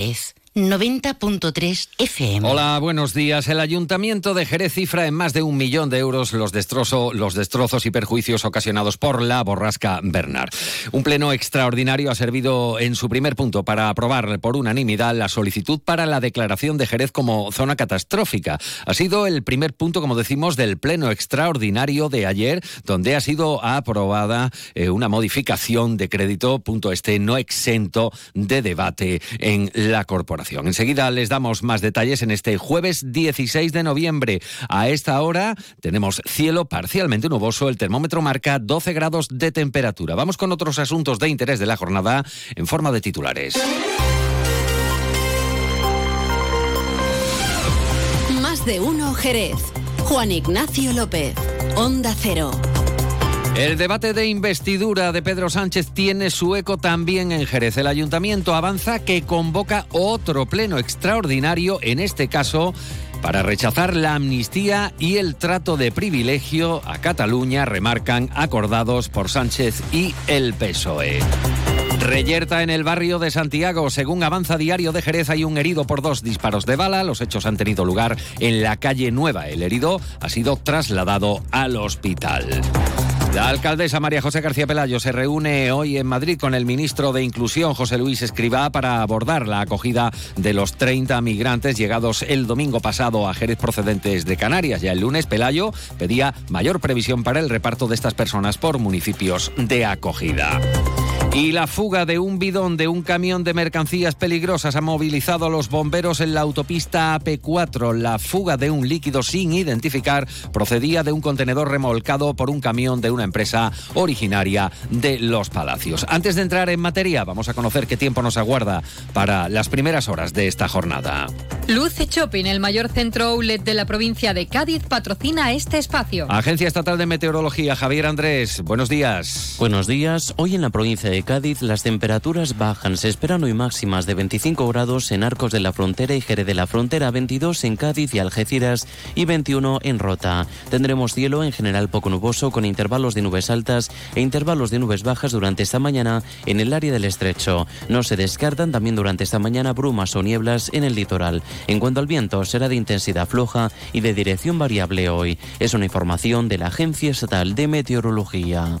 Es 90.3 FM. Hola, buenos días. El Ayuntamiento de Jerez cifra en más de un millón de euros los, destrozo, los destrozos y perjuicios ocasionados por la borrasca Bernard. Un pleno extraordinario ha servido en su primer punto para aprobar por unanimidad la solicitud para la declaración de Jerez como zona catastrófica. Ha sido el primer punto, como decimos, del pleno extraordinario de ayer, donde ha sido aprobada eh, una modificación de crédito, punto este no exento de debate en la corporación. Enseguida les damos más detalles en este jueves 16 de noviembre. A esta hora tenemos cielo parcialmente nuboso, el termómetro marca 12 grados de temperatura. Vamos con otros asuntos de interés de la jornada en forma de titulares. Más de uno Jerez. Juan Ignacio López, Onda Cero. El debate de investidura de Pedro Sánchez tiene su eco también en Jerez. El ayuntamiento avanza que convoca otro pleno extraordinario, en este caso para rechazar la amnistía y el trato de privilegio a Cataluña, remarcan acordados por Sánchez y el PSOE. Reyerta en el barrio de Santiago. Según avanza diario de Jerez, hay un herido por dos disparos de bala. Los hechos han tenido lugar en la calle Nueva. El herido ha sido trasladado al hospital. La alcaldesa María José García Pelayo se reúne hoy en Madrid con el ministro de Inclusión, José Luis Escribá, para abordar la acogida de los 30 migrantes llegados el domingo pasado a Jerez procedentes de Canarias. Ya el lunes, Pelayo pedía mayor previsión para el reparto de estas personas por municipios de acogida. Y la fuga de un bidón de un camión de mercancías peligrosas ha movilizado a los bomberos en la autopista AP4. La fuga de un líquido sin identificar procedía de un contenedor remolcado por un camión de una empresa originaria de Los Palacios. Antes de entrar en materia, vamos a conocer qué tiempo nos aguarda para las primeras horas de esta jornada. Luce Shopping, el mayor centro outlet de la provincia de Cádiz, patrocina este espacio. Agencia Estatal de Meteorología, Javier Andrés, buenos días. Buenos días. Hoy en la provincia de Cádiz las temperaturas bajan. Se esperan hoy máximas de 25 grados en Arcos de la Frontera y Jerez de la Frontera, 22 en Cádiz y Algeciras y 21 en Rota. Tendremos cielo en general poco nuboso con intervalos de nubes altas e intervalos de nubes bajas durante esta mañana en el área del estrecho. No se descartan también durante esta mañana brumas o nieblas en el litoral. En cuanto al viento, será de intensidad floja y de dirección variable hoy. Es una información de la Agencia Estatal de Meteorología.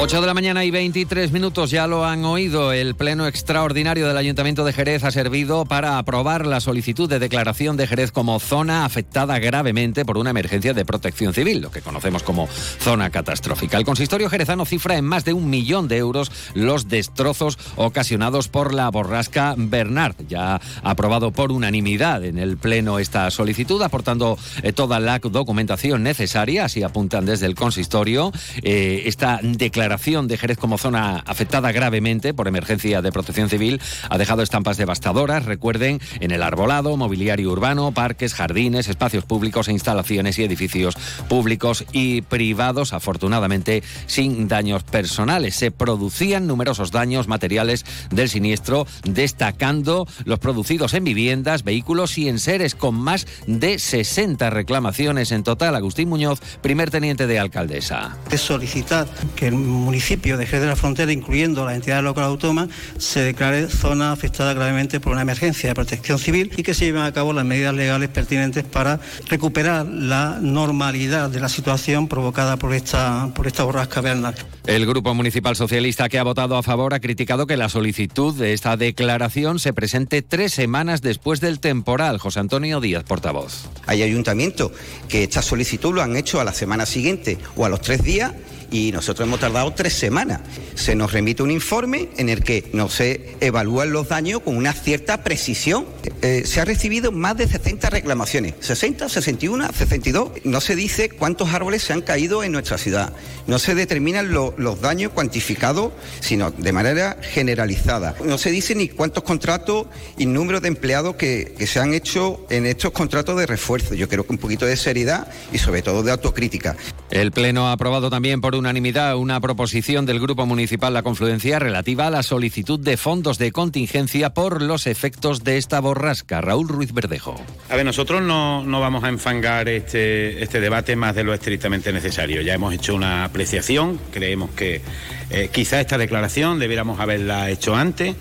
8 de la mañana y 23 minutos, ya lo han oído. El pleno extraordinario del Ayuntamiento de Jerez ha servido para aprobar la solicitud de declaración de Jerez como zona afectada gravemente por una emergencia de protección civil, lo que conocemos como zona catastrófica. El consistorio jerezano cifra en más de un millón de euros los destrozos ocasionados por la borrasca Bernard. Ya aprobado por unanimidad en el pleno esta solicitud, aportando eh, toda la documentación necesaria, así apuntan desde el consistorio. Eh, esta declaración de Jerez como zona afectada gravemente por emergencia de protección civil ha dejado estampas devastadoras, recuerden, en el arbolado, mobiliario urbano, parques, jardines, espacios públicos e instalaciones y edificios públicos y privados, afortunadamente sin daños personales. Se producían numerosos daños materiales del siniestro, destacando los producidos en viviendas, vehículos y en seres, con más de 60 reclamaciones en total. Agustín Muñoz, primer teniente de alcaldesa. Es solicitar que municipio de Jerez de la Frontera, incluyendo la entidad local autónoma, se declare zona afectada gravemente por una emergencia de protección civil y que se lleven a cabo las medidas legales pertinentes para recuperar la normalidad de la situación provocada por esta, por esta borrasca Bernard. El Grupo Municipal Socialista que ha votado a favor ha criticado que la solicitud de esta declaración se presente tres semanas después del temporal. José Antonio Díaz, portavoz. Hay ayuntamientos que esta solicitud lo han hecho a la semana siguiente o a los tres días y nosotros hemos tardado tres semanas. Se nos remite un informe en el que no se evalúan los daños con una cierta precisión. Eh, se ha recibido más de 60 reclamaciones, 60, 61, 62. No se dice cuántos árboles se han caído en nuestra ciudad. No se determinan los daños cuantificados, sino de manera generalizada. No se dice ni cuántos contratos y número de empleados que, que se han hecho en estos contratos de refuerzo. Yo creo que un poquito de seriedad y sobre todo de autocrítica. El Pleno ha aprobado también por unanimidad una proposición del Grupo Municipal La Confluencia relativa a la solicitud de fondos de contingencia por los efectos de esta borrasca. Raúl Ruiz Verdejo. A ver, nosotros no, no vamos a enfangar este, este debate más de lo estrictamente necesario. Ya hemos hecho una apreciación, creemos que eh, quizá esta declaración debiéramos haberla hecho antes.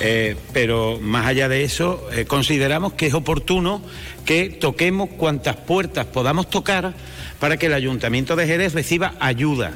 Eh, pero más allá de eso, eh, consideramos que es oportuno que toquemos cuantas puertas podamos tocar para que el Ayuntamiento de Jerez reciba ayuda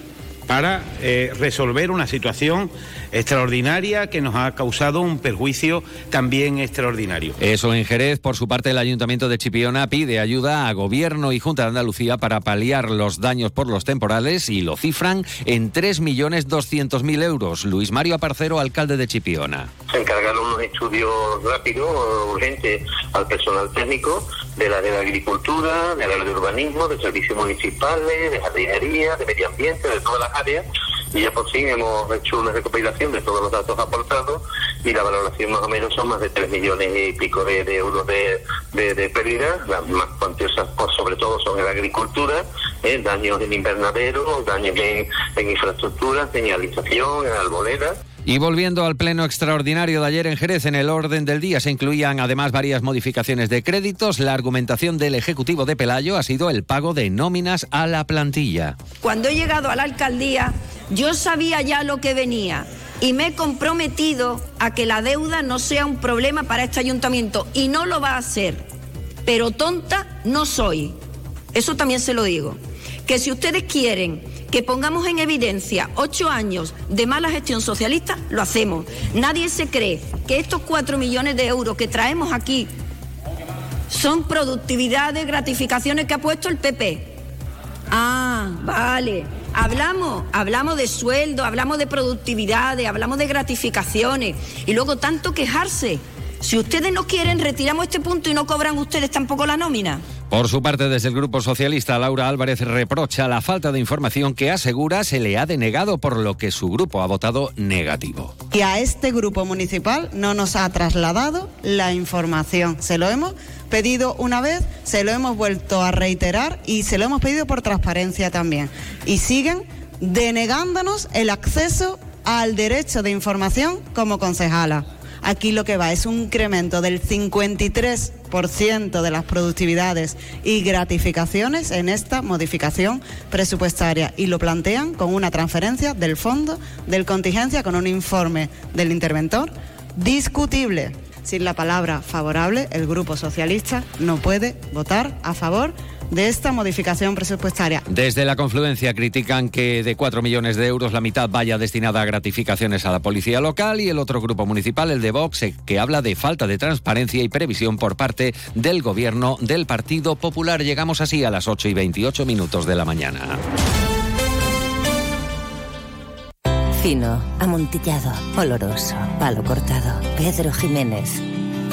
para eh, resolver una situación extraordinaria que nos ha causado un perjuicio también extraordinario. Eso en Jerez, por su parte, el Ayuntamiento de Chipiona pide ayuda a Gobierno y Junta de Andalucía para paliar los daños por los temporales y lo cifran en 3.200.000 euros. Luis Mario Aparcero, alcalde de Chipiona. Se encargaron unos estudios rápidos, urgentes, al personal técnico de la de la agricultura, de la de urbanismo, de servicios municipales, de jardinería, de medio ambiente, de todas las áreas y ya por fin hemos hecho una recopilación de todos los datos aportados y la valoración más o menos son más de 3 millones y pico de, euros de, de, pérdidas, las más cuantiosas por sobre todo son en la agricultura, ¿eh? daños en invernadero, daños en, en infraestructura, señalización, en arboledas. Y volviendo al pleno extraordinario de ayer en Jerez, en el orden del día se incluían además varias modificaciones de créditos. La argumentación del Ejecutivo de Pelayo ha sido el pago de nóminas a la plantilla. Cuando he llegado a la alcaldía, yo sabía ya lo que venía y me he comprometido a que la deuda no sea un problema para este ayuntamiento y no lo va a ser. Pero tonta no soy. Eso también se lo digo. Que si ustedes quieren que pongamos en evidencia ocho años de mala gestión socialista, lo hacemos. Nadie se cree que estos cuatro millones de euros que traemos aquí son productividades, gratificaciones que ha puesto el PP. Ah, vale. Hablamos, hablamos de sueldo, hablamos de productividades, hablamos de gratificaciones y luego tanto quejarse. Si ustedes no quieren, retiramos este punto y no cobran ustedes tampoco la nómina. Por su parte, desde el Grupo Socialista, Laura Álvarez reprocha la falta de información que asegura se le ha denegado, por lo que su grupo ha votado negativo. Y a este grupo municipal no nos ha trasladado la información. Se lo hemos pedido una vez, se lo hemos vuelto a reiterar y se lo hemos pedido por transparencia también. Y siguen denegándonos el acceso al derecho de información como concejala. Aquí lo que va es un incremento del 53% de las productividades y gratificaciones en esta modificación presupuestaria y lo plantean con una transferencia del fondo del contingencia con un informe del interventor discutible. Sin la palabra favorable, el Grupo Socialista no puede votar a favor de esta modificación presupuestaria. Desde la confluencia critican que de 4 millones de euros la mitad vaya destinada a gratificaciones a la policía local y el otro grupo municipal, el de Vox, eh, que habla de falta de transparencia y previsión por parte del gobierno del Partido Popular. Llegamos así a las 8 y 28 minutos de la mañana. Fino, amontillado, oloroso, palo cortado. Pedro Jiménez.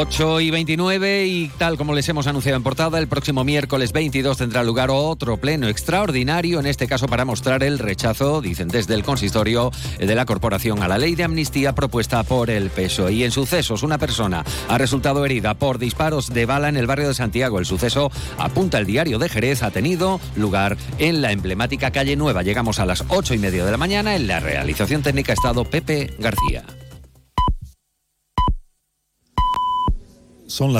8 y 29 y tal como les hemos anunciado en portada, el próximo miércoles 22 tendrá lugar otro pleno extraordinario, en este caso para mostrar el rechazo, dicen desde el consistorio, de la corporación a la ley de amnistía propuesta por el PSOE. Y en sucesos, una persona ha resultado herida por disparos de bala en el barrio de Santiago. El suceso, apunta el diario de Jerez, ha tenido lugar en la emblemática calle Nueva. Llegamos a las 8 y media de la mañana. En la realización técnica ha estado Pepe García. Son las